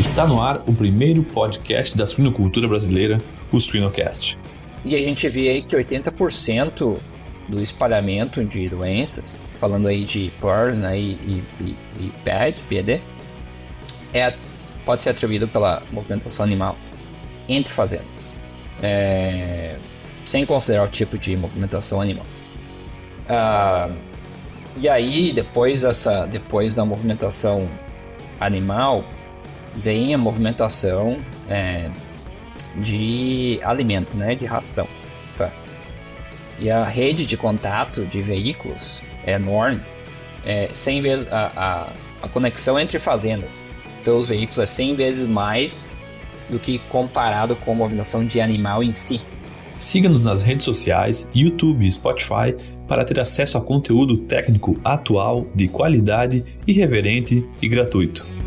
Está no ar o primeiro podcast da suinocultura brasileira, o Suinocast. E a gente vê aí que 80% do espalhamento de doenças, falando aí de PRRS né, e, e, e, PED, é, pode ser atribuído pela movimentação animal entre fazendas, é, sem considerar o tipo de movimentação animal. Ah, e aí, depois, dessa, depois da movimentação animal, vem a movimentação é, de alimento, né, de ração. Tá? E a rede de contato de veículos é enorme. É 100 vezes a, a, a conexão entre fazendas pelos veículos é 100 vezes mais do que comparado com a movimentação de animal em si. Siga-nos nas redes sociais, YouTube e Spotify para ter acesso a conteúdo técnico atual, de qualidade, irreverente e gratuito.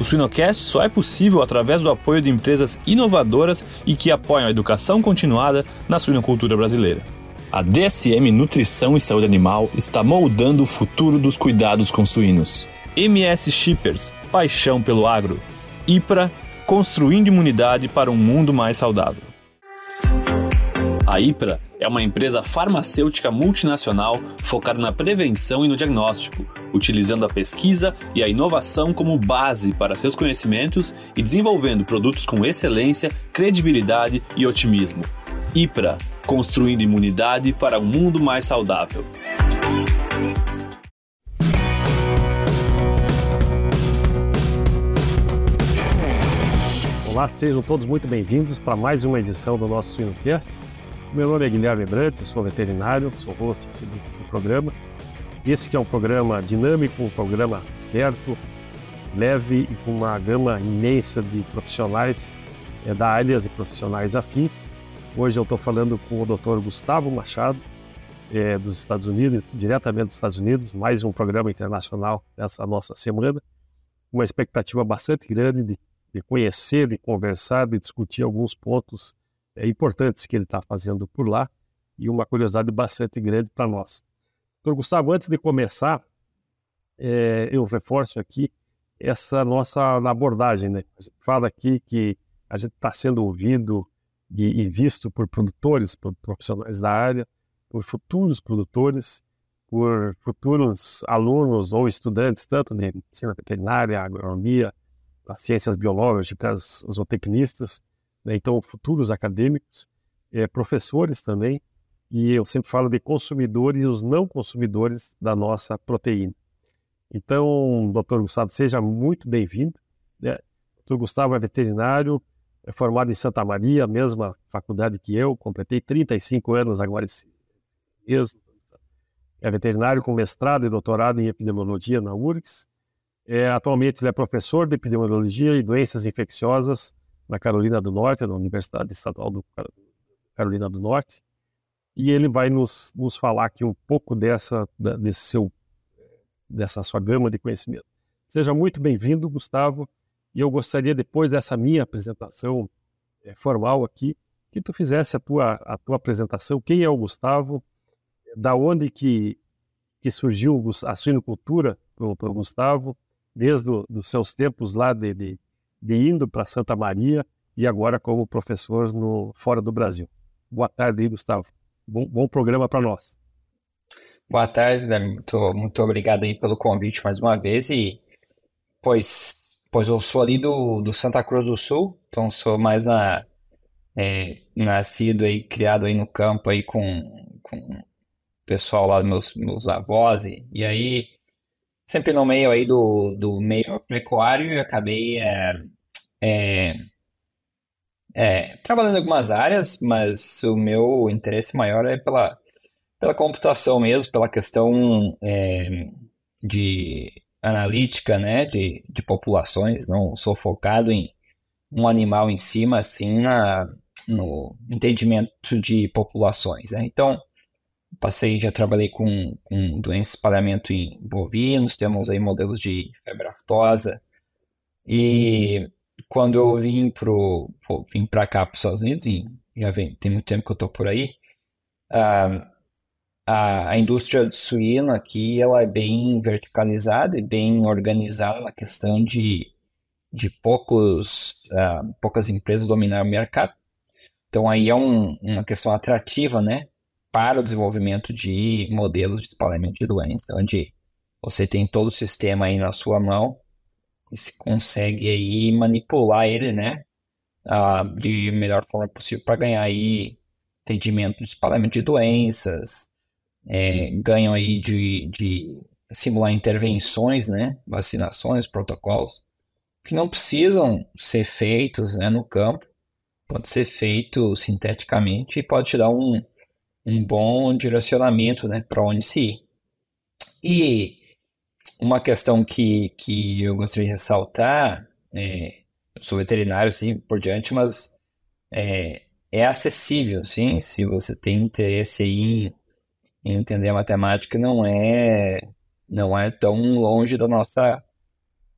O Suinocast só é possível através do apoio de empresas inovadoras e que apoiam a educação continuada na suinocultura brasileira. A DSM Nutrição e Saúde Animal está moldando o futuro dos cuidados com suínos. MS Shippers, paixão pelo agro. IPRA, construindo imunidade para um mundo mais saudável. A IPRA é uma empresa farmacêutica multinacional focada na prevenção e no diagnóstico, utilizando a pesquisa e a inovação como base para seus conhecimentos e desenvolvendo produtos com excelência, credibilidade e otimismo. IPRA construindo imunidade para um mundo mais saudável. Olá, sejam todos muito bem-vindos para mais uma edição do nosso Suinocast. Meu nome é Guilherme Brandt, eu sou veterinário, sou host do, programa. Esse é um programa dinâmico, um programa aberto, leve e com uma gama imensa de profissionais é, da área e profissionais afins. Hoje eu estou falando com o Dr. Gustavo Machado, é, dos Estados Unidos, diretamente dos Estados Unidos, mais um programa internacional dessa nossa semana. Uma expectativa bastante grande de, de conhecer, de conversar, de discutir alguns pontos importantes que ele está fazendo por lá e uma curiosidade bastante grande para nós. Doutor Gustavo, antes de começar, é, eu reforço aqui essa nossa abordagem. Né? A gente fala aqui que a gente está sendo ouvido e, e, visto por produtores, por profissionais da área, por futuros produtores, por futuros alunos ou estudantes, tanto de medicina veterinária, agronomia, as ciências biológicas, zootecnistas, né? então futuros acadêmicos, é, professores também, e eu sempre falo de consumidores e os não consumidores da nossa proteína. Então, doutor Gustavo, seja muito bem-vindo. Né? Doutor Gustavo é veterinário, é formado em Santa Maria, mesma faculdade que eu, completei 35 anos agora esse mês. É veterinário com mestrado e doutorado em epidemiologia na URGS. É, atualmente ele é professor de epidemiologia e doenças infecciosas na Carolina do Norte, na Universidade Estadual do Carolina do Norte, e ele vai nos, nos falar aqui um pouco dessa, desse seu, dessa sua gama de conhecimento. Seja muito bem-vindo, Gustavo, e eu gostaria, depois dessa minha apresentação é, formal aqui, que tu fizesse a tua, a tua apresentação, quem é o Gustavo, da onde que, que surgiu a suinocultura para o Gustavo, desde os seus tempos lá de, de de indo para Santa Maria e agora como professor no fora do Brasil. Boa tarde, Gustavo. Bom, bom programa para nós. Boa tarde, muito, muito obrigado aí pelo convite mais uma vez e pois, pois eu sou ali do, do Santa Cruz do Sul, então sou mais a, é, nascido aí, criado aí no campo aí com, com o pessoal lá, meus, meus avós e, e aí sempre no meio aí do, do meio pecuário e acabei é, é, é, trabalhando em algumas áreas, mas o meu interesse maior é pela, pela computação mesmo, pela questão é, de analítica, né, de, de populações, não sou focado em um animal em si, mas sim na, no entendimento de populações, né? Então, Passei, já trabalhei com, com doença de espalhamento em bovinos, temos aí modelos de febre aftosa. E quando eu vim vim para cá para os Estados Unidos, e já vem, tem muito tempo que eu tô por aí, uh, a, a indústria de suíno aqui ela é bem verticalizada e bem organizada na questão de, de poucos, uh, poucas empresas dominar o mercado. Então aí é um, uma questão atrativa, né, para o desenvolvimento de modelos de espalhamento de doença, onde você tem todo o sistema aí na sua mão e se consegue aí manipular ele, né, de melhor forma possível para ganhar aí atendimento de espalhamento de doenças, é, ganham aí de, de simular intervenções, né, vacinações, protocolos, que não precisam ser feitos né, no campo, pode ser feito sinteticamente e pode te dar um, um bom direcionamento né, para onde se ir. E uma questão que, que eu gostaria de ressaltar, é, eu sou veterinário, assim, por diante, mas é, é acessível, sim, se você tem interesse em, em entender a matemática, não é não é tão longe da nossa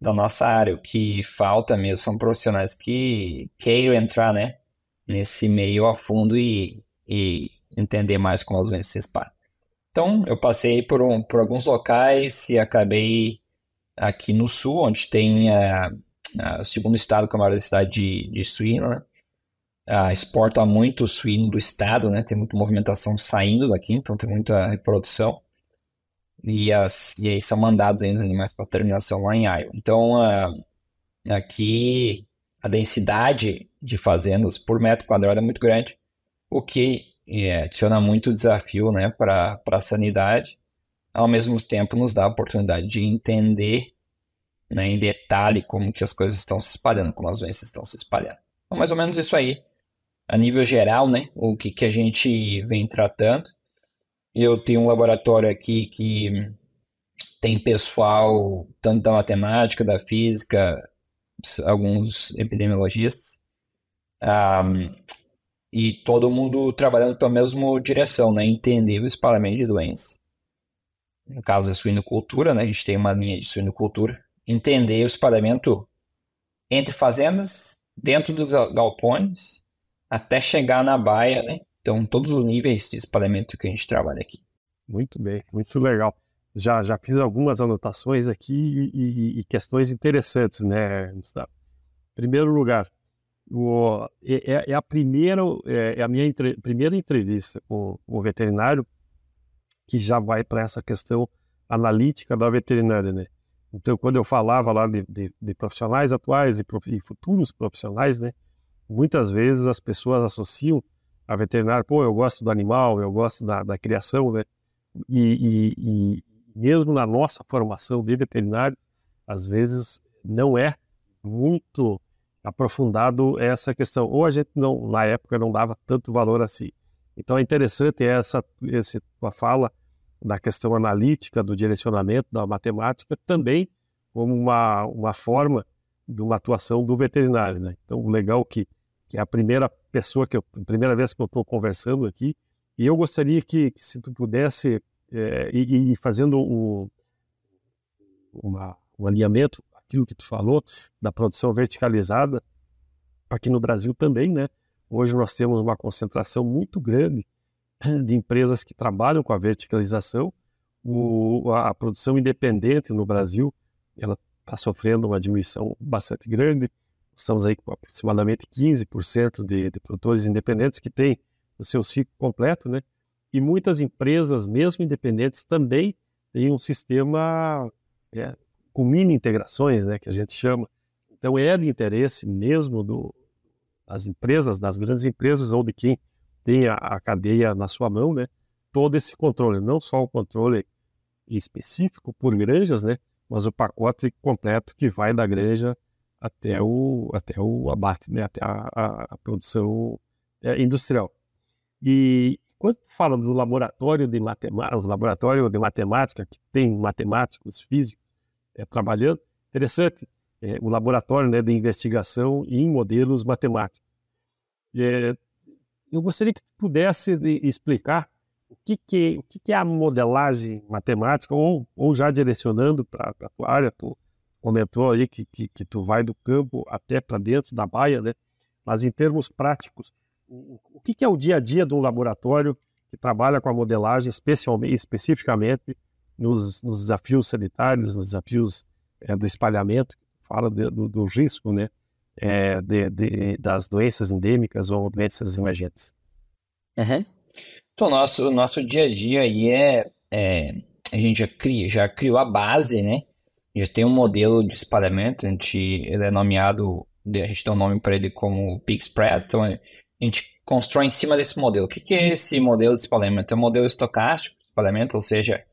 da nossa área. O que falta mesmo são profissionais que queiram entrar, né, nesse meio a fundo e, e entender mais como as doenças se espalham. Então, eu passei por, um, por alguns locais e acabei aqui no sul, onde tem a, a, o segundo estado com a maior cidade de, de suíno, né? ah, exporta muito suíno do estado, né? Tem muita movimentação saindo daqui, então tem muita reprodução. E, as, e aí são mandados aí os animais para terminação lá em Iowa. Então, ah, aqui a densidade de fazendas por metro quadrado é muito grande, o que é, adiciona muito desafio né, para a sanidade. Ao mesmo tempo, nos dá a oportunidade de entender né, em detalhe como que as coisas estão se espalhando, como as doenças estão se espalhando. Então, mais ou menos isso aí a nível geral, né, o que, que a gente vem tratando. Eu tenho um laboratório aqui que tem pessoal tanto da matemática, da física, alguns epidemiologistas, um, e todo mundo trabalhando pela mesma direção, né, entender o espalhamento de doenças. No caso da suinocultura, né, a gente tem uma linha de suinocultura, entender o espalhamento entre fazendas, dentro dos galpões até chegar na baia, né? Então, todos os níveis de espalhamento que a gente trabalha aqui. Muito bem, muito legal. Já, já fiz algumas anotações aqui e, e, e questões interessantes, né, Gustavo? Em primeiro lugar, o, é, é, é a primeira, é, é a minha entre, primeira entrevista com, o veterinário que já vai para essa questão analítica da veterinária, né? Então, quando eu falava lá de, de, de profissionais atuais e, prof, e futuros profissionais, né? muitas vezes as pessoas associam a veterinário, pô, eu gosto do animal, eu gosto da, da criação, né? E, e, e, mesmo na nossa formação de veterinário, às vezes não é muito aprofundado essa questão. Ou a gente não, na época, não dava tanto valor assim. Então é interessante essa, essa tua fala da questão analítica, do direcionamento, da matemática, também como uma, uma forma de uma atuação do veterinário. Né? Então, legal que que é a primeira pessoa que eu, a primeira vez que eu estou conversando aqui, e eu gostaria que, que se tu pudesse é, ir, ir, fazendo um, uma, um alinhamento, aquilo que tu falou, da produção verticalizada, aqui no Brasil também, né? Hoje nós temos uma concentração muito grande de empresas que trabalham com a verticalização. O, a produção independente no Brasil, ela está sofrendo uma diminuição bastante grande estamos aí com aproximadamente 15% de, de produtores independentes que têm o seu ciclo completo, né? E muitas empresas, mesmo independentes, também têm um sistema é, com mini integrações, né, que a gente chama. Então é de interesse mesmo do, das empresas, das grandes empresas ou de quem tem a, a cadeia na sua mão, né, todo esse controle, não só o controle específico por granjas, né, mas o pacote completo que vai da granja até o, até o abate, né? até a, a, a produção é, industrial. E quando fala do laboratório de matemática, laboratório de matemática, que tem matemáticos, físicos é, trabalhando, interessante, é, o laboratório né, de investigação em modelos matemáticos. É, eu gostaria que tu pudesse explicar o que, que, o que, que é a modelagem matemática, ou, ou já direcionando para a tua área, tu, comentou aí que, que, que tu vai do campo até para dentro da baia, né? Mas em termos práticos, o, o que, que, é o dia a dia de um laboratório que trabalha com a modelagem especialmente, especificamente nos, nos desafios sanitários, nos desafios é, do espalhamento, fala de, do, do, risco né, é, de, de, das doenças endêmicas ou doenças emergentes. Uhum. Então, nosso, nosso dia a dia aí é, é a gente já, cria, já criou a base, né? Já tem um modelo de espalhamento, a gente, ele é nomeado, a gente dá um nome para ele como Peak Spread, então a gente constrói em cima desse modelo. O que, que é esse modelo de espalhamento? É um modelo estocástico de espalhamento, ou seja,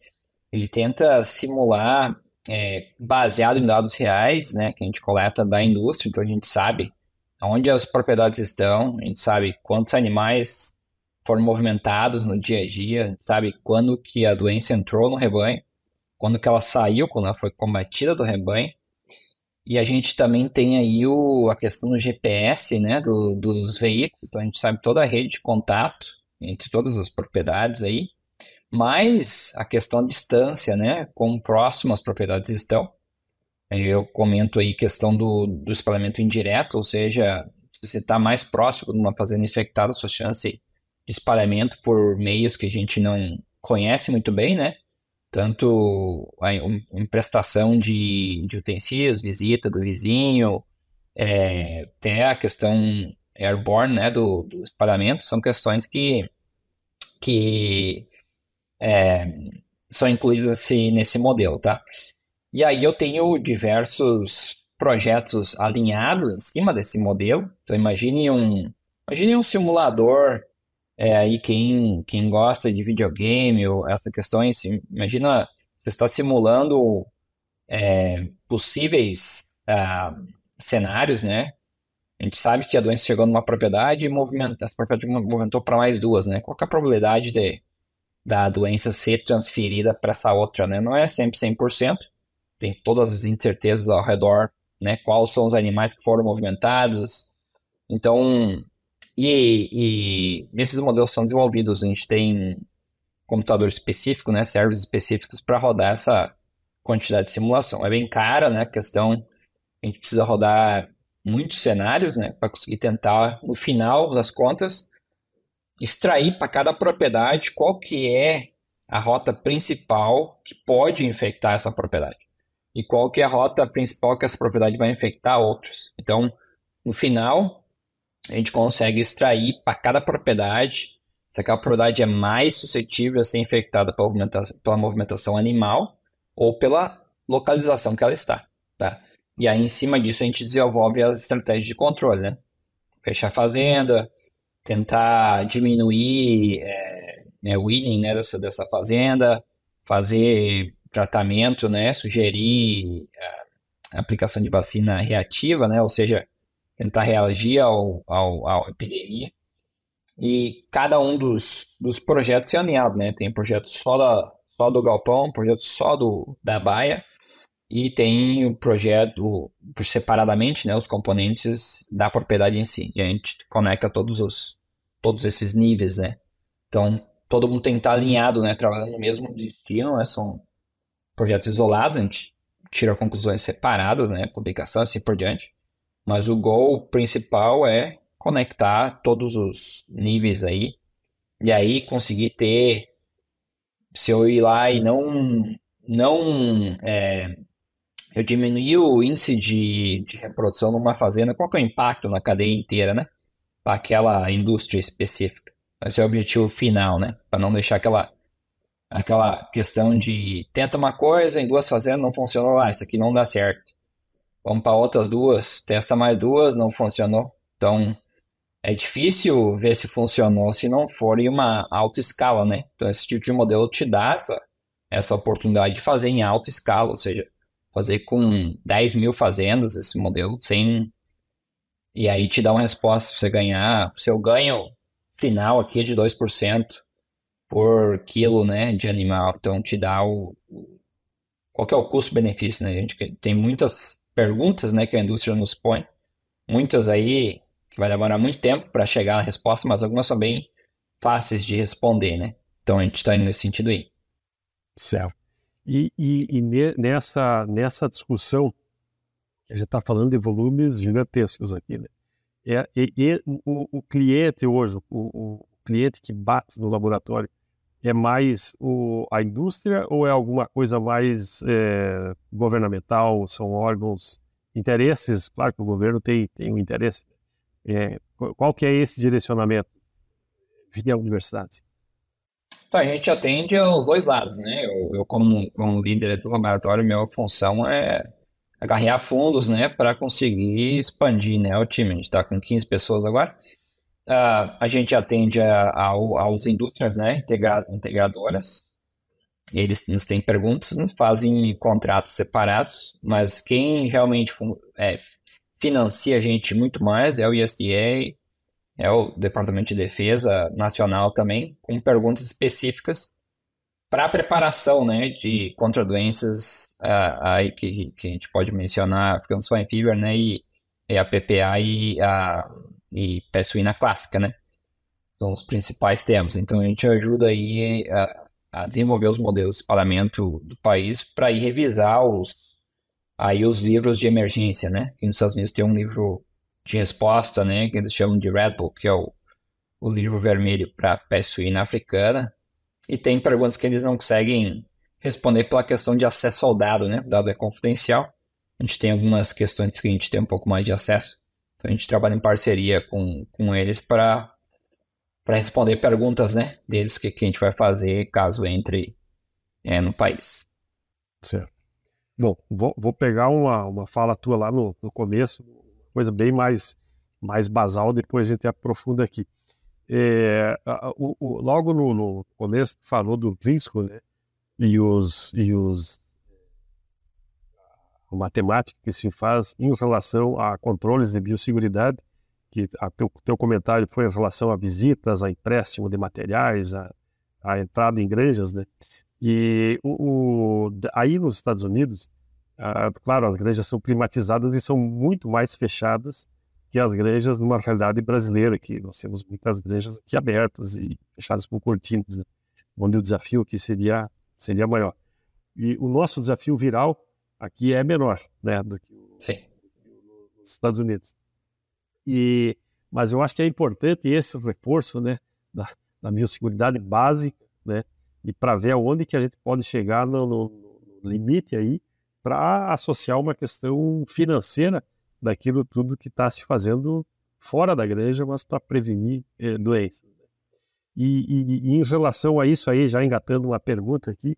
ele tenta simular, é, baseado em dados reais, né, que a gente coleta da indústria, então a gente sabe onde as propriedades estão, a gente sabe quantos animais foram movimentados no dia a dia, sabe quando que a doença entrou no rebanho, quando que ela saiu, quando ela foi combatida do rebanho. E a gente também tem aí o, a questão do GPS, né, do, dos veículos, então a gente sabe toda a rede de contato entre todas as propriedades aí, mas a questão da distância, né, quão próximo as propriedades estão. Eu comento aí questão do, do espalhamento indireto, ou seja, se você está mais próximo de uma fazenda infectada, sua chance espalhamento por meios que a gente não conhece muito bem, né? Tanto a emprestação de, de utensílios, visita do vizinho, é, até a questão airborne, né, do, do espalhamento, são questões que, que é, são incluídas nesse, modelo, tá? E aí eu tenho diversos projetos alinhados em cima desse modelo. Então imagine um, imagine um simulador é, aí quem, quem gosta de videogame ou essa questão, assim, imagina você está simulando é, possíveis ah, cenários, né? A gente sabe que a doença chegou numa propriedade e movimenta, essa propriedade movimentou para mais duas, né? Qual é a probabilidade de, da doença ser transferida para essa outra, né? Não é sempre 100%, tem todas as incertezas ao redor, né? Quais são os animais que foram movimentados. Então, e, e esses modelos são desenvolvidos, a gente tem computador específico, né, servers específicos para rodar essa quantidade de simulação. É bem cara, né, a questão, a gente precisa rodar muitos cenários, né, para conseguir tentar, no final das contas, extrair para cada propriedade qual que é a rota principal que pode infectar essa propriedade e qual que é a rota principal que essa propriedade vai infectar outros. Então, no final, a gente consegue extrair para cada propriedade se aquela propriedade é mais suscetível a ser infectada pela movimentação, pela movimentação animal ou pela localização que ela está. Tá? E aí, em cima disso, a gente desenvolve as estratégias de controle, né? Fechar a fazenda, tentar diminuir é, né, o winning né, dessa, dessa fazenda, fazer tratamento, né? Sugerir a é, aplicação de vacina reativa, né? Ou seja, tentar reagir ao, ao, à epidemia. E cada um dos, dos projetos é alinhado, né? Tem projeto só, da, só do galpão, projeto só do, da baia, e tem o projeto separadamente, né, os componentes da propriedade em si. E a gente conecta todos os todos esses níveis, né? Então, todo mundo tem que estar alinhado, né, trabalhando no mesmo destino, né? São projetos isolados, a gente tira conclusões separadas, né, publicação assim por diante. Mas o goal principal é conectar todos os níveis aí. E aí conseguir ter. Se eu ir lá e não. não é, eu diminuir o índice de, de reprodução numa fazenda, qual que é o impacto na cadeia inteira, né? Aquela indústria específica. Esse é o objetivo final, né? Para não deixar aquela aquela questão de tenta uma coisa em duas fazendas não funcionou, ah, isso aqui não dá certo vamos para outras duas, testa mais duas, não funcionou. Então, é difícil ver se funcionou se não for em uma alta escala, né? Então, esse tipo de modelo te dá essa, essa oportunidade de fazer em alta escala, ou seja, fazer com 10 mil fazendas esse modelo, sem. E aí te dá uma resposta para você ganhar. Seu ganho final aqui é de 2% por quilo né, de animal. Então, te dá o. Qual é o custo-benefício, né? A gente tem muitas perguntas né, que a indústria nos põe. Muitas aí que vai demorar muito tempo para chegar à resposta, mas algumas são bem fáceis de responder, né? Então a gente está indo nesse sentido aí. Certo. E, e, e nessa, nessa discussão, a gente está falando de volumes gigantescos aqui, né? É, e, e o, o, cliente hoje, o, o, cliente que bate no laboratório é mais o, a indústria ou é alguma coisa mais é, governamental? São órgãos, interesses? Claro que o governo tem, tem um interesse. É, qual que é esse direcionamento via universidade? Então, a gente atende aos dois lados, né? Eu, eu como, como líder do laboratório, minha função é agarrar fundos, né, para conseguir expandir, né, o time. A gente está com 15 pessoas agora. Uh, a gente atende a, a, aos indústrias, né, integra, integradoras. Eles nos têm perguntas, fazem contratos separados, mas quem realmente é, financia a gente muito mais é o ISDA, é o Departamento de Defesa Nacional também, com perguntas específicas para a preparação né, de contra doenças uh, aí que, que a gente pode mencionar, African Swine Fever, né, e, e a PPA e a e peste suína clássica, né? São os principais temas. Então a gente ajuda aí a, a desenvolver os modelos de espalhamento do país para ir revisar os aí os livros de emergência, né? Que nos Estados Unidos tem um livro de resposta, né, que eles chamam de Red Book, que é o, o livro vermelho para peste suína africana, e tem perguntas que eles não conseguem responder pela questão de acesso ao dado, né? O dado é confidencial. A gente tem algumas questões que a gente tem um pouco mais de acesso. Então a gente trabalha em parceria com, com eles para responder perguntas, né, deles que, que a gente vai fazer caso entre é, no país. Certo. Bom, vou, vou pegar uma, uma fala tua lá no, no começo, coisa bem mais, mais basal, depois a gente aprofunda aqui. É, o, o, logo no, no, começo falou do risco, né? E os, e os a matemática que se faz em relação a controles de biosseguridade, que o teu, teu comentário foi em relação a visitas, a empréstimo de materiais, a, a entrada em igrejas, né? E o, o, aí nos Estados Unidos, claro, as igrejas são climatizadas e são muito mais fechadas que as igrejas numa realidade brasileira, que nós temos muitas igrejas aqui abertas e fechadas com cortinas, né? onde o desafio aqui seria, seria maior. E o nosso desafio viral aqui é menor né, do que o, Sim. nos Estados Unidos. E, mas eu acho que é importante esse reforço né, da, da biosseguridade básica, né, e para ver aonde que a gente pode chegar no, no, no limite aí para associar uma questão financeira daquilo tudo que está se fazendo fora da igreja, mas para prevenir eh, doenças. Né? E, e, e, em relação a isso aí, já engatando uma pergunta aqui,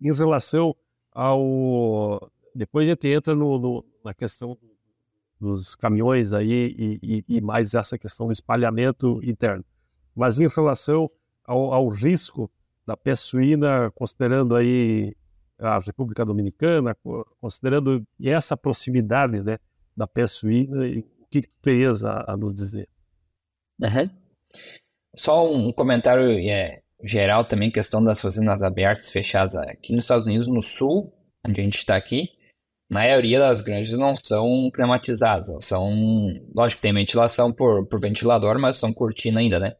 em relação ao... Depois a gente entra no, no, na questão dos caminhões aí e, e, mais essa questão do espalhamento interno. Mas em relação ao, ao risco da peste suína, considerando aí a República Dominicana, considerando essa proximidade né, da peste suína, o que tu terias a, a nos dizer? Uhum. Só um comentário é, geral também, questão das fazendas abertas, fechadas. Aqui nos Estados Unidos, no sul, onde a gente está aqui, a maioria das granjas não são climatizadas. São, lógico que tem ventilação por, por ventilador, mas são cortina ainda, né?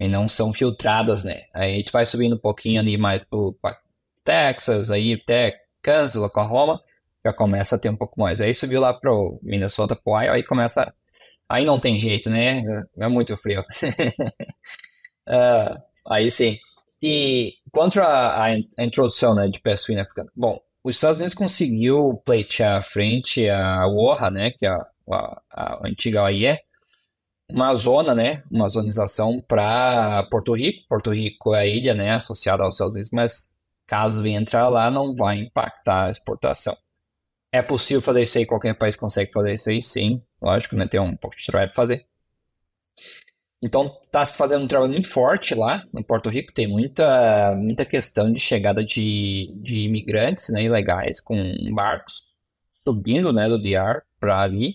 E não são filtradas, né? Aí a gente vai subindo um pouquinho ali mais para Texas, aí até Kansas, Oklahoma, já começa a ter um pouco mais. Aí subiu lá pro Minnesota, pro aí começa. Aí não tem jeito, né? É muito frio. uh, aí sim. E a, a introdução né, de peste suína africana, bom, os Estados Unidos conseguiu pleitear à frente a OHA, né, que é a, a, a antiga OIE, uma zona, né, uma zonização para Porto Rico. Porto Rico é a ilha, né, associada aos Estados Unidos, mas caso venha entrar lá, não vai impactar a exportação. É possível fazer isso aí, qualquer país consegue fazer isso aí, sim. Lógico, né? Tem um pouco de trabalho para fazer. Então, está se fazendo um trabalho muito forte lá no Porto Rico. Tem muita, muita questão de chegada de, de imigrantes né, ilegais com barcos subindo né, do DR para ali.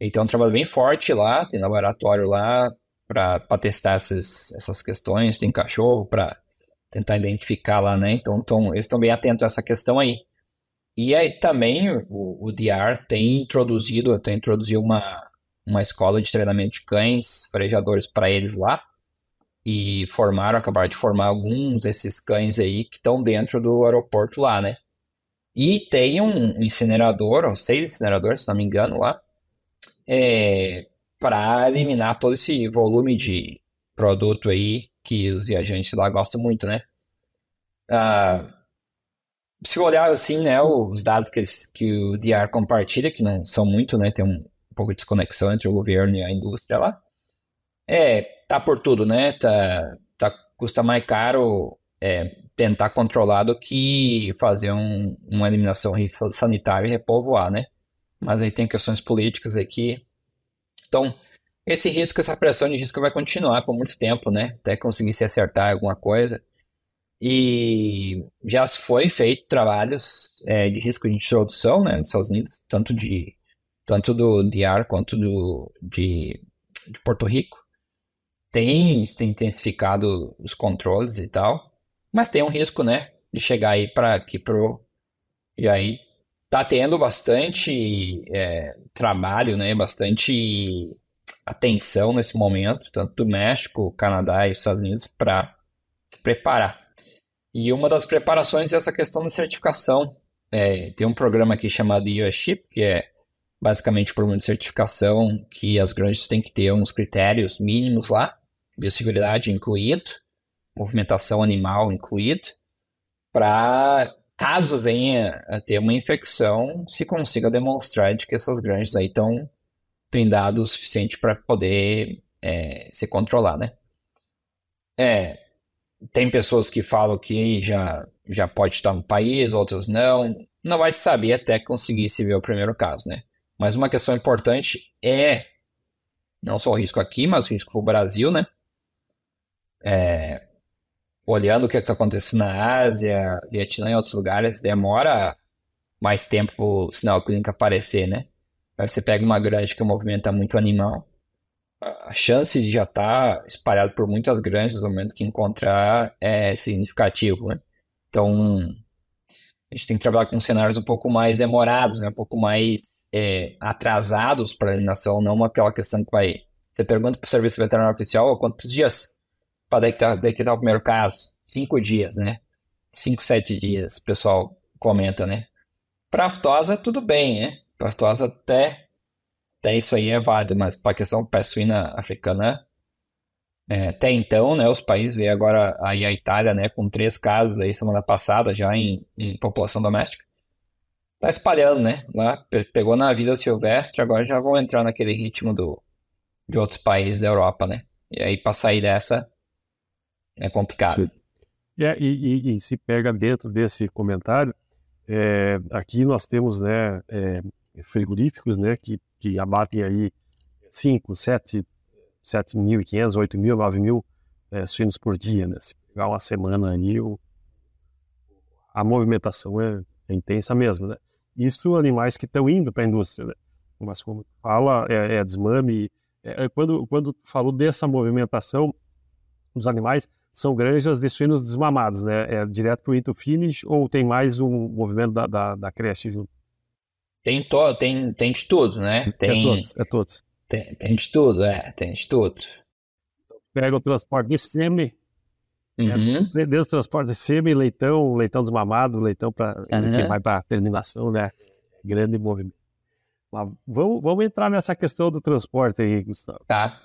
Então, é um trabalho bem forte lá. Tem laboratório lá para testar essas, essas questões. Tem cachorro para tentar identificar lá, né? Então, então eles estão bem atentos a essa questão aí. E aí também o, o DR tem introduzido, tem introduzido uma, uma escola de treinamento de cães farejadores para eles lá. E formaram, acabaram de formar alguns desses cães aí que estão dentro do aeroporto lá, né? E tem um incinerador, ou seis incineradores, se não me engano, lá, é, para eliminar todo esse volume de produto aí que os viajantes lá gostam muito, né? Ah, se olhar assim, né, os dados que, eles, que o DR compartilha, que não são muito, né, tem um, um pouco de desconexão entre o governo e a indústria lá, é, tá por tudo, né, tá, tá custa mais caro é, tentar controlar do que fazer um, uma eliminação sanitária e repovoar, né, mas aí tem questões políticas aqui, então esse risco, essa pressão de risco vai continuar por muito tempo, né, até conseguir se acertar alguma coisa, e já foi feito trabalhos é, de risco de introdução né, nos Estados Unidos, tanto, de, tanto do DR quanto do, de, de Porto Rico. Tem, tem intensificado os controles e tal, mas tem um risco, né, de chegar aí para aqui pro e aí tá tendo bastante é, trabalho, né, bastante atenção nesse momento, tanto do México, Canadá e Estados Unidos para se preparar. E uma das preparações é essa questão da certificação. É, tem um programa aqui chamado US Chip, que é basicamente um programa de certificação que as granjas têm que ter uns critérios mínimos lá, biosseguridade incluído, movimentação animal incluído, para caso venha a ter uma infecção, se consiga demonstrar de que essas granjas aí estão têm dados suficientes para poder é, se controlar, né? É, tem pessoas que falam que já, já pode estar no país, outras não. Não vai saber até conseguir se ver o primeiro caso, né? Mas uma questão importante é não só o risco aqui, mas o risco para o Brasil, né? É, olhando o que é está acontecendo na Ásia, Vietnã e outros lugares, demora mais tempo para o sinal clínico aparecer, né? Aí você pega uma grande que movimenta muito animal, a chance de já estar tá espalhado por muitas granjas no momento que encontrar é significativo, né? Então, a gente tem que trabalhar com cenários um pouco mais demorados, né? um pouco mais é, atrasados para a eliminação, não aquela questão que vai... Você pergunta para o serviço veterinário oficial quantos dias para decretar o primeiro caso? Cinco dias, né? Cinco, sete dias, o pessoal comenta, né? Para aftosa, tudo bem, né? Para aftosa até até isso aí é válido, mas para a questão suína africana, é, até então, né, os países, veio agora aí a Itália, né, com três casos aí semana passada já em, em população doméstica, tá espalhando, né, lá pegou na vida silvestre, agora já vão entrar naquele ritmo do, de outros países da Europa, né, e aí para sair dessa é complicado. É, e, e, e, se pega dentro desse comentário, é, aqui nós temos, né, é, frigoríficos, né, que, que abatem aí 5, 7, 7.500, 8 mil, 9 mil é, suínos por dia, né? Se pegar uma semana aí, o, a movimentação é, é, intensa mesmo, né? Isso animais que estão indo para a indústria, né? Mas como fala, é, é desmame. É, é, quando, quando falou dessa movimentação dos animais, são granjas de suínos desmamados, né? É direto para o into finish ou tem mais um movimento da, da, da creche junto? Tem, to, tem, tem de tudo, né? É tem, é todos, é todos. Tem, tem de tudo, é, tem de tudo. Pega o transporte de semi, uhum. o transporte de semi, leitão, leitão desmamado, leitão para uhum. que vai para terminação, né? Grande movimento. Mas vamos, vamos entrar nessa questão do transporte aí, Gustavo. Tá.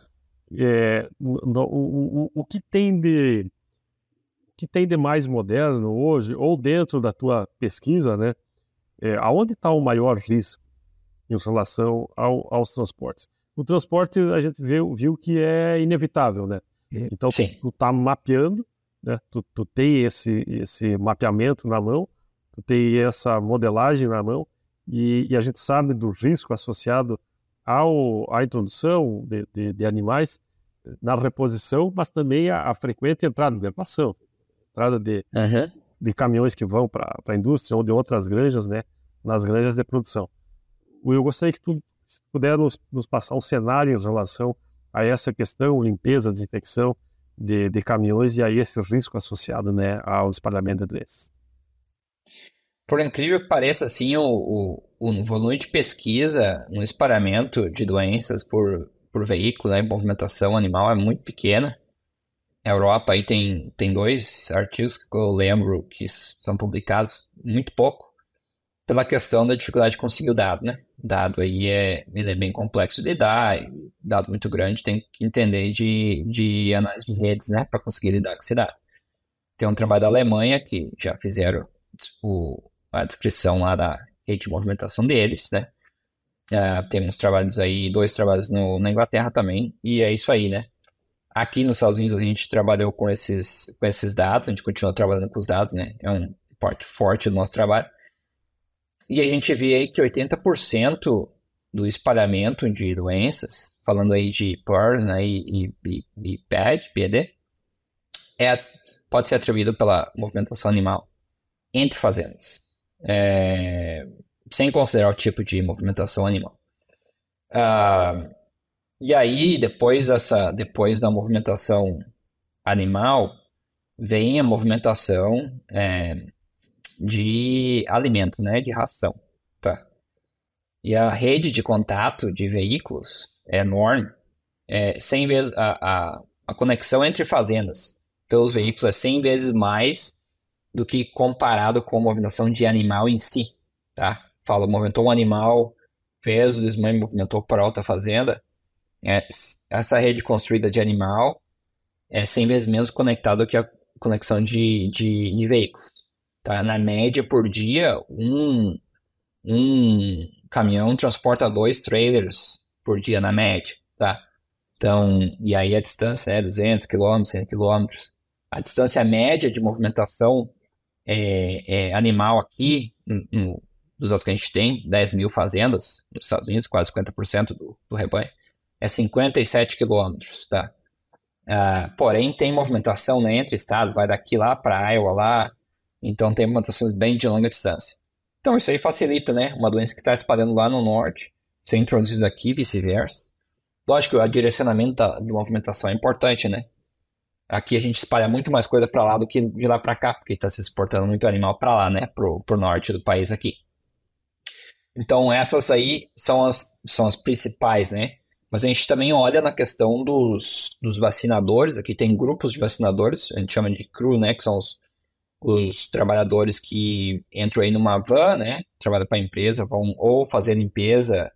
É, no, o, o, o que tem de o que tem de mais moderno hoje, ou dentro da tua pesquisa, né? É, aonde está o maior risco em relação ao, aos transportes? O transporte a gente viu, viu que é inevitável, né? Então Sim. tu está mapeando, né? Tu, tu tem esse, esse mapeamento na mão, tu tem essa modelagem na mão e, e a gente sabe do risco associado ao, à introdução de, de, de animais na reposição, mas também a, a frequente entrada de evacuação, entrada de, uhum de caminhões que vão para a indústria ou de outras granjas, né, nas granjas de produção. Eu gostaria que tu puder nos, nos passar um cenário em relação a essa questão, limpeza, desinfecção de, de caminhões e a esse risco associado né, ao espalhamento de doenças. Por incrível que pareça, assim, o, o, o volume de pesquisa no espalhamento de doenças por, por veículo, né, movimentação animal é muito pequena. Europa aí tem, tem dois artigos que eu lembro que são publicados muito pouco. Pela questão da dificuldade de conseguir o dado, né? O dado aí é, ele é bem complexo de dar, dado muito grande, tem que entender de, de análise de redes, né? Para conseguir lidar com esse dado. Tem um trabalho da Alemanha que já fizeram o, a descrição lá da rede de movimentação deles, né? Uh, trabalhos aí, dois trabalhos no, na Inglaterra também, e é isso aí, né? Aqui nos Estados Unidos a gente trabalhou com esses, com esses dados, a gente continua trabalhando com os dados, né? É um parte forte do nosso trabalho. E a gente vê aí que 80% do espalhamento de doenças, falando aí de PERS né, e, e, e PD, é, pode ser atribuído pela movimentação animal entre fazendas, é, sem considerar o tipo de movimentação animal. Ah, e aí, depois, dessa, depois da movimentação animal, vem a movimentação é, de alimento, né, de ração. Tá? E a rede de contato de veículos é enorme. É 100 vezes a, a, a conexão entre fazendas pelos veículos é 100 vezes mais do que comparado com a movimentação de animal em si. Tá? Fala, movimentou um animal, fez o desmame, movimentou para outra fazenda. É, essa rede construída de animal é 100 vezes menos conectada que a conexão de, de, de veículos. Tá? Na média, por dia, um, um caminhão transporta dois trailers por dia, na média. Tá? Então, e aí a distância é 200 km, 100 km. A distância média de movimentação é, é animal aqui, dos outros que a gente tem, 10 mil fazendas nos Estados Unidos, quase 50% do, do rebanho, é 57 quilômetros, tá? Uh, porém, tem movimentação né, entre estados, vai daqui lá para Iowa, lá então tem mutações bem de longa distância. Então isso aí facilita, né? Uma doença que está espalhando lá no norte, ser introduzida aqui e vice-versa. Lógico, o direcionamento da, de movimentação é importante, né? Aqui a gente espalha muito mais coisa para lá do que de lá para cá, porque está se exportando muito animal para lá, né? Pro, pro norte do país aqui. Então essas aí são as, são as principais, né? Mas a gente também olha na questão dos, dos vacinadores. Aqui tem grupos de vacinadores, a gente chama de CRU, né? Que são os os trabalhadores que entram aí numa van, né, trabalham para a empresa, vão ou fazer limpeza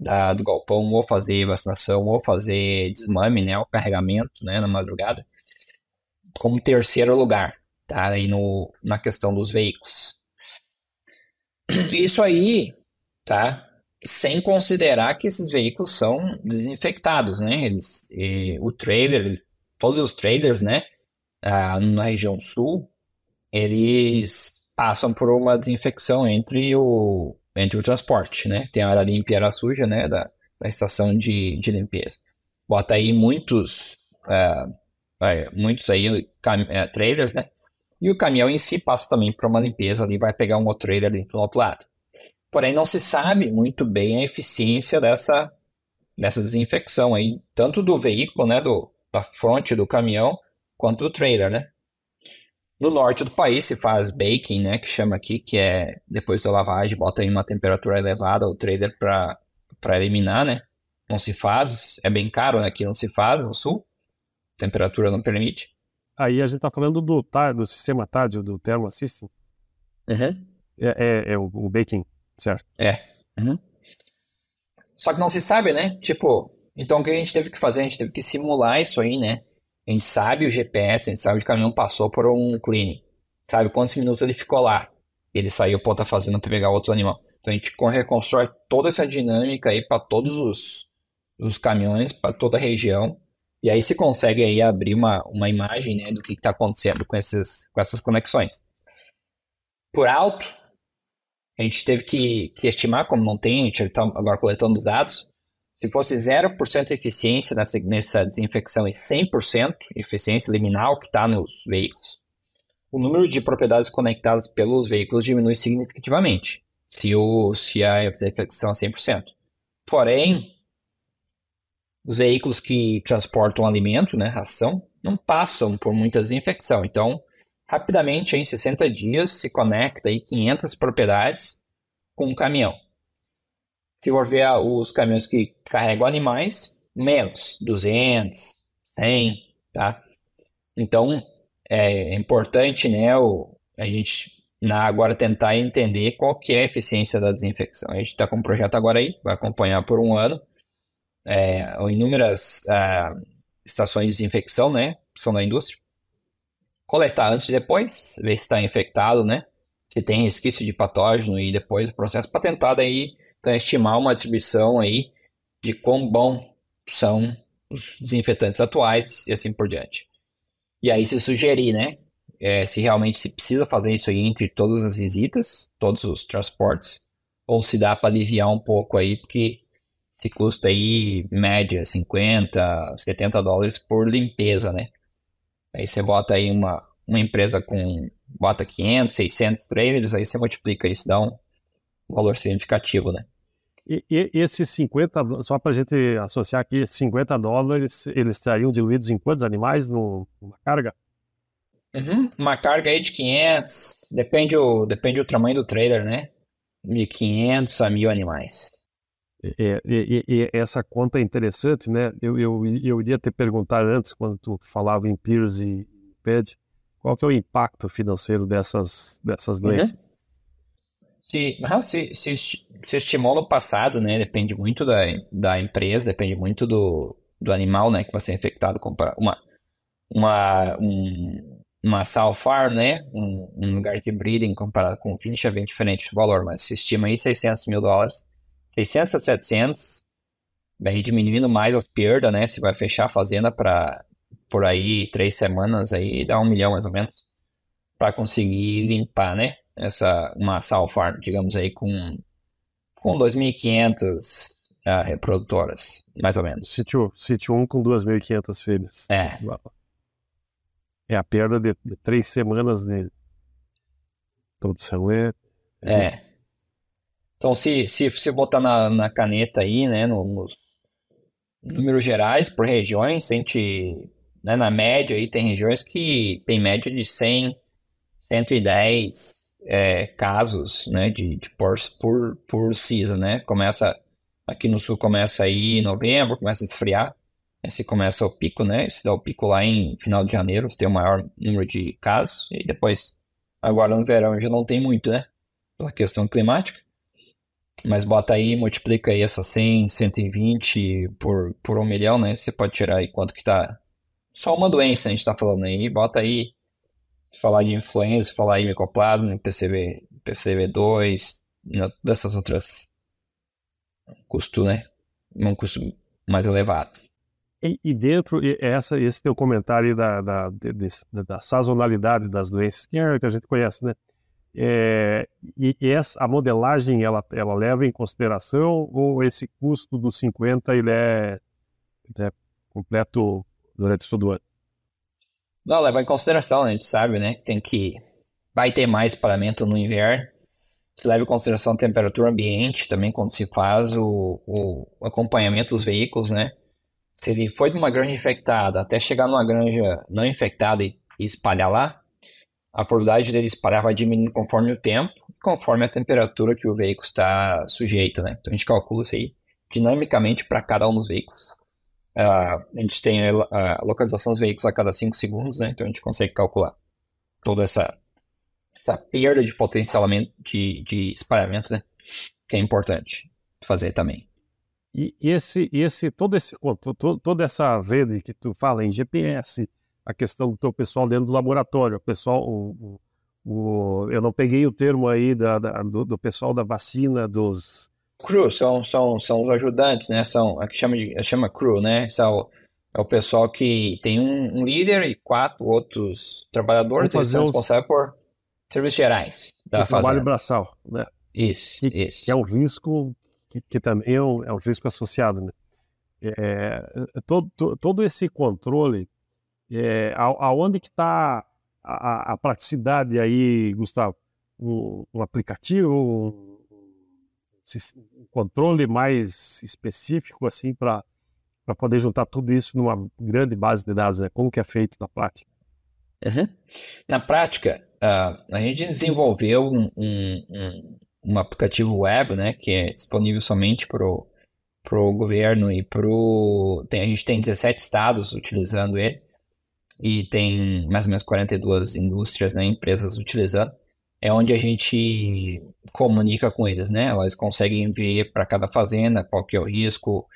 da, do galpão, ou fazer vacinação, ou fazer desmame, né, o carregamento, né, na madrugada, como terceiro lugar, tá, aí no, na questão dos veículos. Isso aí, tá, sem considerar que esses veículos são desinfectados, né, eles, e, o trailer, todos os trailers, né, ah, na região sul, eles passam por uma desinfecção entre o, entre o transporte, né? Tem a área limpa e a área suja, né? Da, da estação de, de limpeza. Bota aí muitos, é, muitos aí é, trailers, né? E o caminhão em si passa também por uma limpeza ali, vai pegar um outro trailer ali do outro lado. Porém, não se sabe muito bem a eficiência dessa, dessa desinfecção aí, tanto do veículo, né? Do, da fronte do caminhão, quanto do trailer, né? No norte do país se faz baking, né, que chama aqui, que é depois da lavagem, bota em uma temperatura elevada o trailer para eliminar, né? Não se faz, é bem caro, né? Aqui não se faz no sul, temperatura não permite. Aí a gente tá falando do, do sistema TAD, do Thermal System. Uhum. É, é, é o, o, baking, certo? É. Uhum. Só que não se sabe, né? Tipo, então o que a gente teve que fazer? A gente teve que simular isso aí, né? A gente sabe o GPS, a gente sabe que o caminhão passou por um cleaning. Sabe quantos minutos ele ficou lá. Ele saiu para outra fazenda para pegar outro animal. Então a gente reconstrói toda essa dinâmica aí para todos os, os caminhões, para toda a região. E aí se consegue aí abrir uma, uma imagem né, do que está acontecendo com, esses, com essas conexões. Por alto, a gente teve que, que estimar, como não tem, a gente está agora coletando os dados, se fosse 0% eficiência nessa, desinfecção e 100% eficiência liminal que está nos veículos, o número de propriedades conectadas pelos veículos diminui significativamente, se, o, se a desinfecção é 100%. Porém, os veículos que transportam alimento, né, ração, não passam por muita desinfecção. Então, rapidamente, em 60 dias, se conecta aí 500 propriedades com um caminhão. Se for ver os caminhões que carregam animais, menos, 200, 100, tá? Então, é importante, né, o, a gente na, agora tentar entender qual que é a eficiência da desinfecção. A gente está com um projeto agora aí, vai acompanhar por um ano, é, inúmeras uh, estações de desinfecção, né, que são da indústria. Coletar antes e depois, ver se está infectado, né, se tem resquício de patógeno e depois o processo para tentar então, estimar uma distribuição aí de quão bom são os desinfetantes atuais e assim por diante. E aí se sugerir, né, é, se realmente se precisa fazer isso aí entre todas as visitas, todos os transportes, ou se dá para aliviar um pouco aí, porque se custa aí média 50, 70 dólares por limpeza, né? Aí você bota aí uma, uma empresa com, bota 500, 600 trailers, aí você multiplica isso, dá um valor significativo, né? E, e esses 50, só para a gente associar aqui, esses 50 dólares, eles estariam diluídos em quantos animais no, numa carga? Uhum. Uma carga aí de 500, depende o, depende o tamanho do trailer, né? De 500 a 1000 animais. É, e, e, essa conta é interessante, né? Eu, eu, eu iria te perguntar antes, quando tu falava em PEERS e PED, qual que é o impacto financeiro dessas, dessas doenças? Uhum. Se, se, se, se estimula o passado, né? Depende muito da, da empresa, depende muito do, do animal, né? Que vai ser infectado com uma, uma, um, uma sow farm, né? Um, um, lugar de breeding comparado com o finish é bem diferente o valor, mas se estima aí 600 mil dólares. 600 a 700, vai diminuindo mais as perdas, né? Se vai fechar a fazenda para por aí três semanas, aí dá um milhão mais ou menos para conseguir limpar, né? Essa uma sow farm, digamos aí, com, com 2.500 uh, ah, reprodutoras, mais ou menos. Sítio, sítio 1 com 2.500 fêmeas. É. É a perda de, de três semanas de produção. É. É. Então, se, se, se botar na, na caneta aí, né, no, nos números gerais, por regiões, sente, né, na média aí, tem regiões que tem média de 100, 110 é, casos né, de, de por, por, por season, né? Começa aqui no sul começa aí em novembro, começa a esfriar. Esse começa o pico, né? Se dá o pico lá em final de janeiro, você tem o maior número de casos. E depois, agora no verão já não tem muito, né? Pela questão climática. Mas bota aí, multiplica aí essas 100, 120 por, por um milhão, né? Você pode tirar aí quanto que tá. Só uma doença a gente tá falando aí. Bota aí falar de influenza, falar em micoplasma, PCV, PCV2, dessas outras custo, né? Um custo mais elevado. E, e dentro, essa, esse teu comentário da, da, da, da sazonalidade das doenças, que, é, que a gente conhece, né? É, e, e essa, a modelagem, ela, ela leva em consideração ou esse custo dos 50 ele é, ele é completo durante todo o ano? Não, leva em consideração, né? a gente sabe, né? Que tem que. Vai ter mais paramento no inverno. Se leva em consideração a temperatura ambiente também quando se faz o, o acompanhamento dos veículos, né? Se ele foi de uma granja infectada até chegar numa granja não infectada e, e espalhar lá, a probabilidade dele espalhar vai diminuindo conforme o tempo, conforme a temperatura que o veículo está sujeito, né? Então a gente calcula isso aí dinamicamente para cada um dos veículos. Uh, a gente tem a, a, localização dos veículos a cada 5 segundos, né? Então a gente consegue calcular toda essa, essa perda de potencialmente de, de espalhamento, né? Que é importante fazer também. E esse, esse, todo esse, todo, toda essa rede que tu fala em GPS, a questão do teu pessoal dentro do laboratório, o pessoal, o, o eu não peguei o termo aí da, da do, do, pessoal da vacina, dos crew, são, são, são os ajudantes, né? São, a que chama, de, chama crew, né? São, é o pessoal que tem um, um líder e quatro outros trabalhadores, eles são responsáveis por serviços gerais da o trabalho braçal, né? Isso, que, isso. Que é um risco que, que também é um, é um, risco associado, né? É, todo, todo esse controle, é, aonde que está a, a, praticidade aí, Gustavo? Um, um aplicativo, um controle mais específico assim para para poder juntar tudo isso numa grande base de dados, né? Como que é feito na prática? Uhum. Na prática, uh, a gente desenvolveu um, um, um, um, aplicativo web, né, que é disponível somente para o governo e para a gente tem 17 estados utilizando ele e tem mais ou menos 42 indústrias, né, empresas utilizando. É onde a gente comunica com eles, né? Elas conseguem ver para cada fazenda qual que é o risco,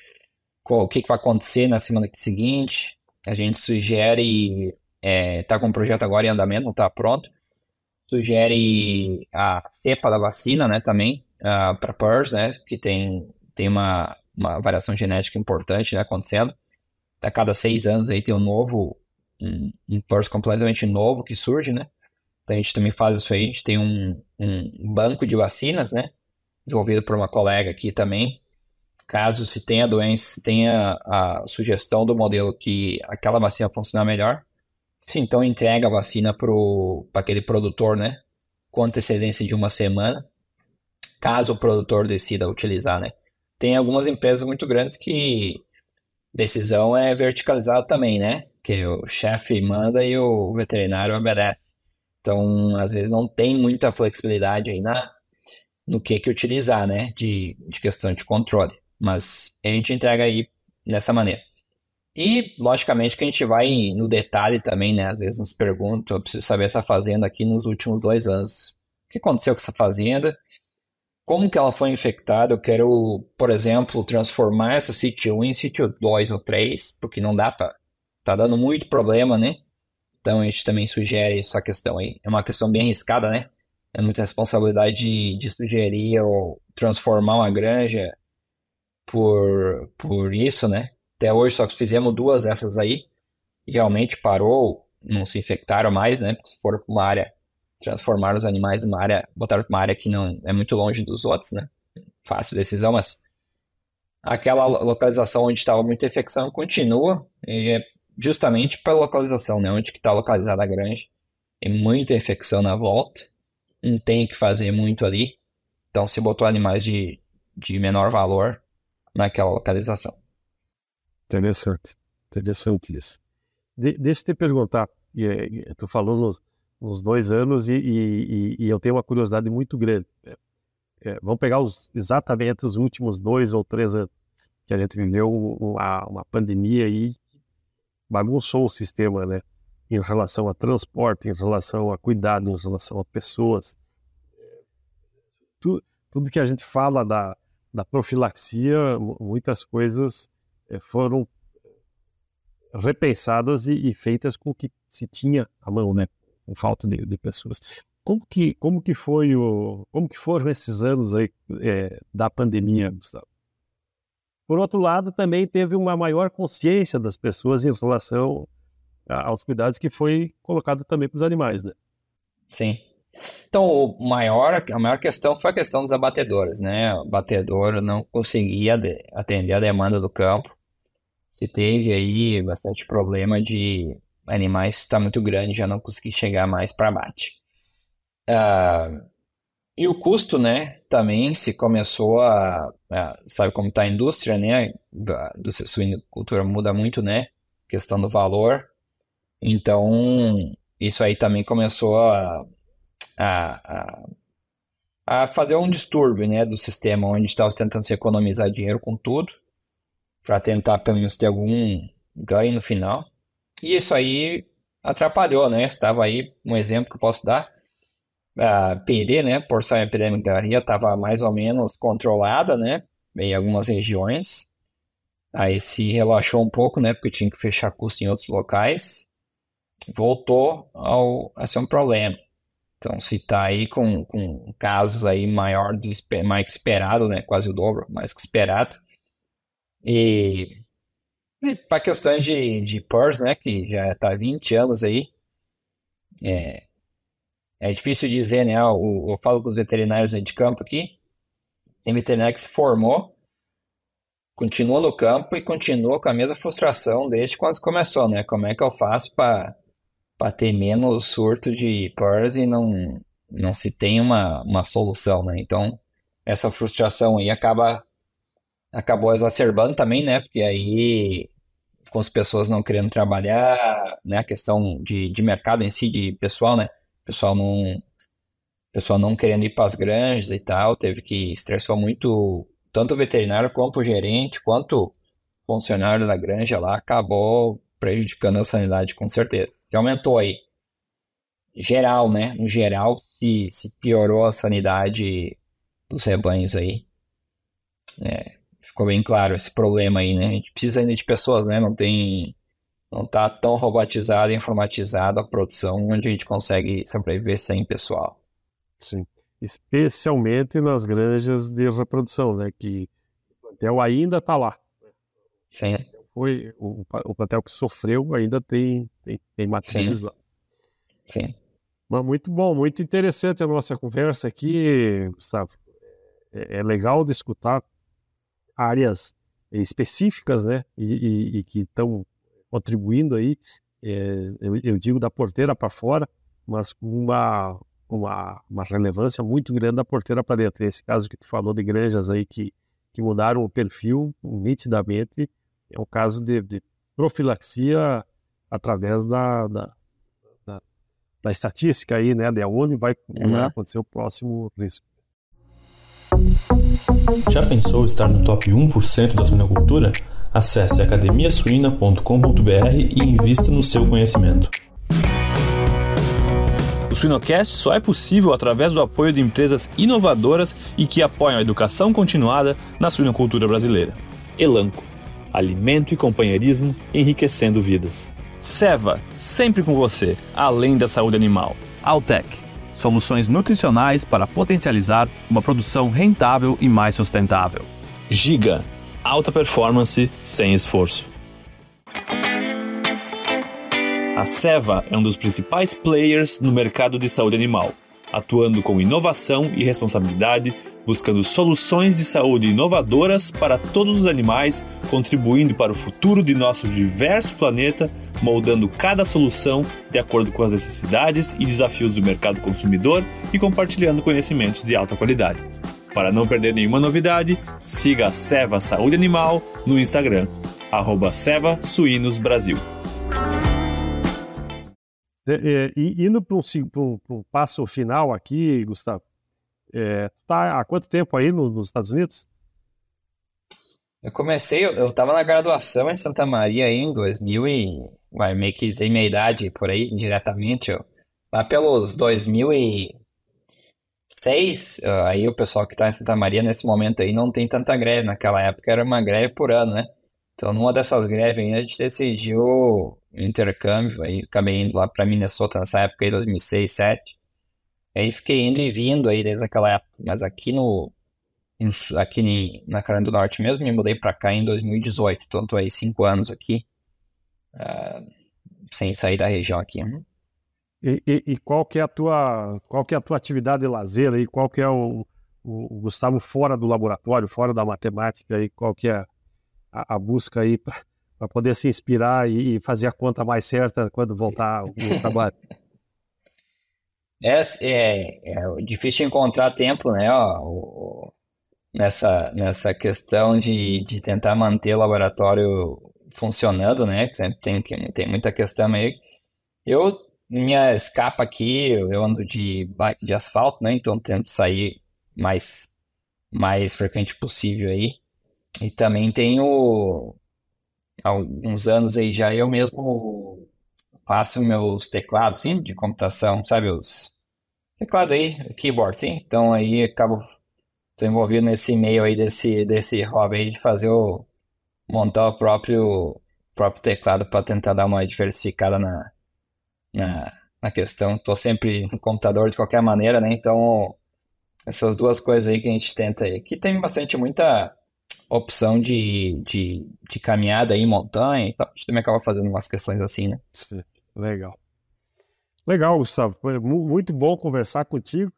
qual, o que, que vai acontecer na semana seguinte. A gente sugere, é, tá com o projeto agora em andamento, não está pronto. Sugere a cepa da vacina, né, também, uh, para PERS, né, que tem, tem uma, uma variação genética importante né, acontecendo. A cada seis anos aí tem um novo, um, um PERS completamente novo que surge, né? Então a gente também faz isso aí, a gente tem um, um banco de vacinas, né? Desenvolvido por uma colega aqui também. Caso se tenha doença, tenha a sugestão do modelo que aquela vacina funcionar melhor, se então entrega a vacina para aquele produtor, né? Com antecedência de uma semana, caso o produtor decida utilizar, né? Tem algumas empresas muito grandes que decisão é verticalizada também, né? Que o chefe manda e o veterinário obedece. Então, às vezes não tem muita flexibilidade aí na, no que que utilizar, né? De, de questão de controle. Mas a gente entrega aí dessa maneira. E, logicamente, que a gente vai no detalhe também, né? Às vezes nos pergunta, eu preciso saber essa fazenda aqui nos últimos dois anos. O que aconteceu com essa fazenda? como que ela foi infectada, eu quero, por exemplo, transformar essa sítio 1 em sítio 2 ou 3, porque não dá para tá dando muito problema, né? Então a gente também sugere essa questão aí. É uma questão bem arriscada, né? É muita responsabilidade de, de sugerir ou transformar uma granja por, por isso, né? Até hoje só fizemos duas dessas aí. E realmente parou, não se infectaram mais, né? Porque se for para uma área transformar os animais numa área, botar uma área que não é muito longe dos outros, né? Fácil decisão, mas aquela localização onde estava muita infecção continua, e é justamente pela localização, né? Onde que está localizada a granja. Tem muita infecção na volta, não tem o que fazer muito ali, então se botou animais de, de menor valor naquela localização. Interessante, interessante isso. De, deixa eu te perguntar, tu falou no, uns dois anos e, e, e, eu tenho uma curiosidade muito grande. É, é, vamos pegar os, exatamente os últimos dois ou três anos que a gente viveu uma, uma pandemia aí bagunçou o sistema, né? Em relação a transporte, em relação a cuidado, em relação a pessoas. Tudo, tudo que a gente fala da, da profilaxia, muitas coisas é, foram repensadas e, e, feitas com o que se tinha à mão, né? com falta de, de, pessoas. Como que, como que foi o, como que foram esses anos aí é, da pandemia, Gustavo? Por outro lado, também teve uma maior consciência das pessoas em relação aos cuidados que foi colocado também para os animais, né? Sim. Então, maior, a maior questão foi a questão dos abatedores, né? O abatedor não conseguia atender a demanda do campo. Se teve aí bastante problema de animais está muito grande, já não consegui chegar mais para abate. Uh, e o custo, né, também se começou a, a sabe como está a indústria, né, da, do suinocultura muda muito, né, questão do valor. Então, isso aí também começou a, a, a, a fazer um distúrbio, né, do sistema, onde estava tentando se economizar dinheiro com tudo, para tentar pelo menos ter algum ganho no final. E isso aí atrapalhou, né? Estava aí um exemplo que eu posso dar. A PD, né, porção epidêmica da ria, estava mais ou menos controlada, né, em algumas regiões. Aí se relaxou um pouco, né, porque tinha que fechar custo em outros locais. Voltou ao, a ser um problema. Então, se está aí com, com casos aí maior do mais que esperado, né, quase o dobro, mais que esperado. E para questões de, de PERS, né, que já está há 20 anos aí, é, é difícil dizer, né, eu, eu falo com os veterinários de campo aqui, tem veterinário que se formou, continua no campo e continua com a mesma frustração desde quando começou, né, como é que eu faço para ter menos surto de PERS e não, não se tem uma, uma solução, né, então essa frustração aí acaba acabou exacerbando também, né? Porque aí, com as pessoas não querendo trabalhar, né? A questão de, de mercado em si, de pessoal, né? Pessoal não, pessoal não querendo ir para as granjas e tal, teve que estressou muito tanto o veterinário quanto o gerente, quanto o funcionário da granja lá, acabou prejudicando a sanidade com certeza. E aumentou aí. geral, né? No geral, se, se piorou a sanidade dos rebanhos aí. É, ficou bem claro esse problema aí, né? A gente precisa ainda de pessoas, né? Não tem. Não tá tão robotizada e informatizada a produção onde a gente consegue sobreviver sem pessoal. Sim. Especialmente nas granjas de reprodução, né? Que o plantel ainda está lá. Sim. Foi, o, o plantel que sofreu ainda tem, tem, tem matrizes Sim. lá. Sim. Mas muito bom, muito interessante a nossa conversa aqui, Gustavo. É, é legal de escutar áreas específicas, né, e, e, e que estão contribuindo aí, é, eu, eu, digo da porteira para fora, mas com uma, uma, uma, relevância muito grande da porteira para dentro. Esse caso que tu falou de granjas aí que, que mudaram o perfil nitidamente, é um caso de, de profilaxia através da, da, da, da, estatística aí, né, de onde vai, uhum. acontecer o próximo risco. Já pensou estar no top 1% da suinocultura? Acesse academiasuina.com.br e invista no seu conhecimento. O Suinocast só é possível através do apoio de empresas inovadoras e que apoiam a educação continuada na suinocultura brasileira. Elanco, alimento e companheirismo enriquecendo vidas. Seva, sempre com você, além da saúde animal. Altec, soluções nutricionais para potencializar uma produção rentável e mais sustentável. Giga, alta performance sem esforço. A Seva é um dos principais players no mercado de saúde animal, atuando com inovação e responsabilidade, buscando soluções de saúde inovadoras para todos os animais, contribuindo para o futuro de nosso diverso planeta, moldando cada solução de acordo com as necessidades e desafios do mercado consumidor e compartilhando conhecimentos de alta qualidade. Para não perder nenhuma novidade, siga a Seva Saúde Animal no Instagram, arroba Seva Suínos Brasil. É, e indo para um, um, um, passo final aqui, Gustavo, é, tá há quanto tempo aí no, nos Estados Unidos? Eu comecei, eu estava na graduação em Santa Maria aí em 2000 e vai, meio que dizer minha idade por aí, indiretamente, ó. lá pelos 2006, aí o pessoal que está em Santa Maria nesse momento aí não tem tanta greve, naquela época era uma greve por ano, né? Então numa dessas greves aí a gente decidiu intercâmbio, aí acabei indo lá para Minnesota nessa época aí, 2006, 2007. Aí fiquei indo e vindo aí desde aquela época, mas aqui no aqui na Carolina do Norte mesmo, me mudei para cá em 2018, então tô aí cinco anos aqui, uh, sem sair da região aqui. E, e, e, qual que é a tua qual que é a tua atividade de lazer aí? Qual que é o, o, o Gustavo fora do laboratório, fora da matemática aí? Qual que é a, a busca aí para poder se inspirar e, fazer a conta mais certa quando voltar o trabalho? É, é, é difícil encontrar tempo, né, ó, o, nessa, nessa questão de, de tentar manter o laboratório funcionando, né, sempre tem, tem muita questão aí. Eu, minha escapa aqui, eu ando de bike de asfalto, né, então tento sair mais, mais frequente possível aí. E também tenho alguns anos aí já eu mesmo faço meus teclados, sim, de computação, sabe, os teclados aí, keyboard, sim. Então aí acabo, tô envolvido nesse meio aí desse, desse hobby aí de fazer o, montar o próprio, próprio teclado para tentar dar uma diversificada na, na, na questão. Tô sempre no computador de qualquer maneira, né, então essas duas coisas aí que a gente tenta aí. Aqui tem bastante muita opção de, de, de caminhada em montanha e tal. A gente também acaba fazendo umas questões assim, né? Sim, legal. Legal, Gustavo. Muito bom conversar contigo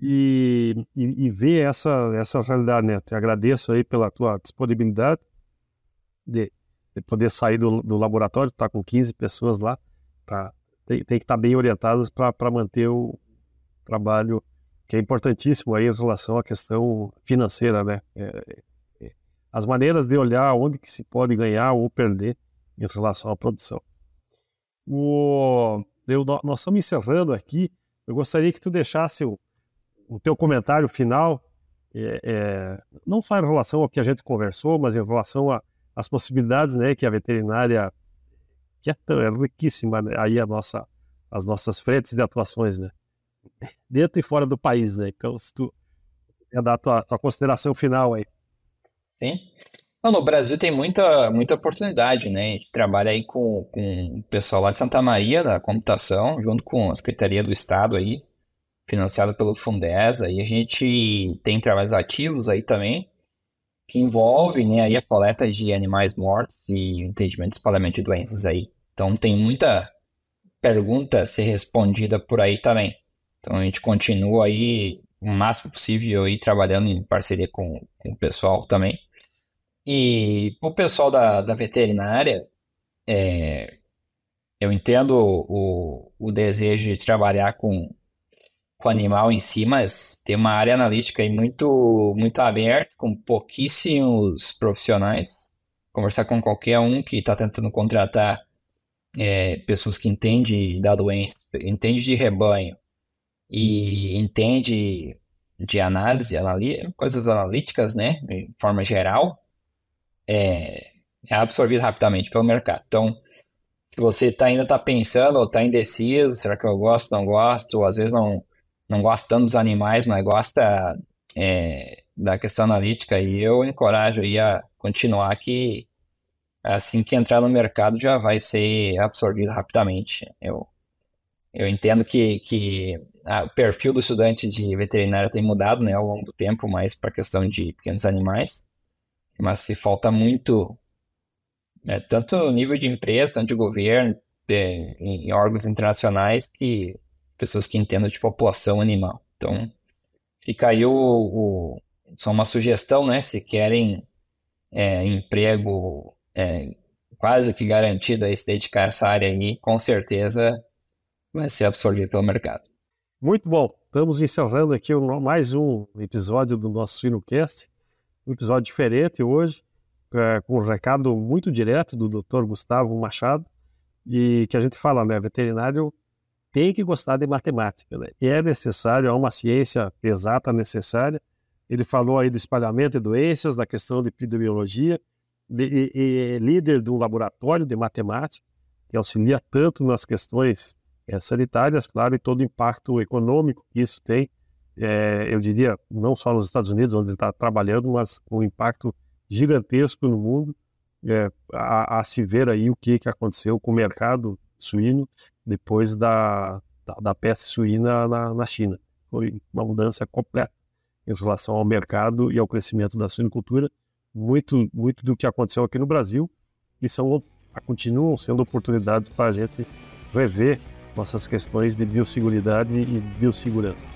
e, e, e, ver essa, essa realidade, né? Te agradeço aí pela tua disponibilidade de, de poder sair do, do laboratório, tá com 15 pessoas lá, pra, tem, tem que estar tá bem orientadas para manter o trabalho que é importantíssimo aí em relação à questão financeira, né? É, as maneiras de olhar onde que se pode ganhar ou perder em relação à produção. O, eu, nós estamos encerrando aqui. Eu gostaria que tu deixasse o, o teu comentário final, é, é, não só em relação ao que a gente conversou, mas em relação às possibilidades né, que a veterinária, que é, é riquíssima, né, aí a nossa, as nossas frentes de atuações, né? Dentro e fora do país, né? Então, se tu ia dar a tua, tua consideração final aí. Sim. Não, no Brasil tem muita, muita oportunidade, né? A gente trabalha aí com, com o pessoal lá de Santa Maria, da computação, junto com a Secretaria do Estado aí, financiado pelo Fundesa, e a gente tem trabalhos ativos aí também, que envolve né, aí a coleta de animais mortos e entendimento de espalhamento de doenças aí. Então tem muita pergunta a ser respondida por aí também. Então a gente continua aí o máximo possível aí trabalhando em parceria com, com o pessoal também. E o pessoal da, da veterinária, é, eu entendo o, o desejo de trabalhar com, com o animal em si, mas tem uma área analítica aí muito, muito aberta, com pouquíssimos profissionais. Conversar com qualquer um que está tentando contratar é, pessoas que entendem da doença, entende de rebanho e entende de análise, coisas analíticas, né, de forma geral, é, é absorvido rapidamente pelo mercado. Então, se você tá, ainda está pensando ou está indeciso, será que eu gosto, não gosto, ou às vezes não, não gosta tanto dos animais, mas gosta é, da questão analítica, e eu encorajo aí a continuar que assim que entrar no mercado já vai ser absorvido rapidamente. Eu, eu entendo que, que o perfil do estudante de veterinária tem mudado né, ao longo do tempo, mais para a questão de pequenos animais, mas se falta muito, né, tanto no nível de empresa, tanto de governo, de, em, em órgãos internacionais, que pessoas que entendam de população animal. Então, fica aí o, o só uma sugestão, né? Se querem é, emprego é, quase que garantido a se dedicar essa área aí, com certeza vai ser absorvido pelo mercado. Muito bom. Estamos encerrando aqui mais um episódio do nosso SinoCast, um episódio diferente hoje, é, com um recado muito direto do Dr. Gustavo Machado, e que a gente fala, né, veterinário tem que gostar de matemática, né? É necessário, é uma ciência exata necessária. Ele falou aí do espalhamento de doenças, da questão de epidemiologia, de, e, líder do laboratório de matemática, que auxilia tanto nas questões é, sanitárias, claro, e todo o impacto econômico que isso tem, é, eu diria, não só nos Estados Unidos, onde ele está trabalhando, mas um impacto gigantesco no mundo, é, a, a, se ver aí o que, que aconteceu com o mercado suíno depois da, da, da peste suína na, na China. Foi uma mudança completa em relação ao mercado e ao crescimento da suinocultura, muito, muito do que aconteceu aqui no Brasil e são, continuam sendo oportunidades para a gente rever nossas questões de biosseguridade e biossegurança.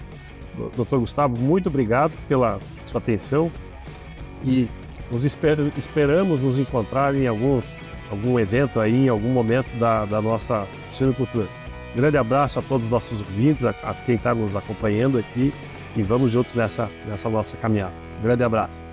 Dr. Gustavo, muito obrigado pela sua atenção e nos esper esperamos nos encontrar em algum, algum evento aí, em algum momento da, da nossa suinocultura. Grande abraço a todos os nossos ouvintes, a, a quem está nos acompanhando aqui e vamos juntos nessa, nessa nossa caminhada. Grande abraço.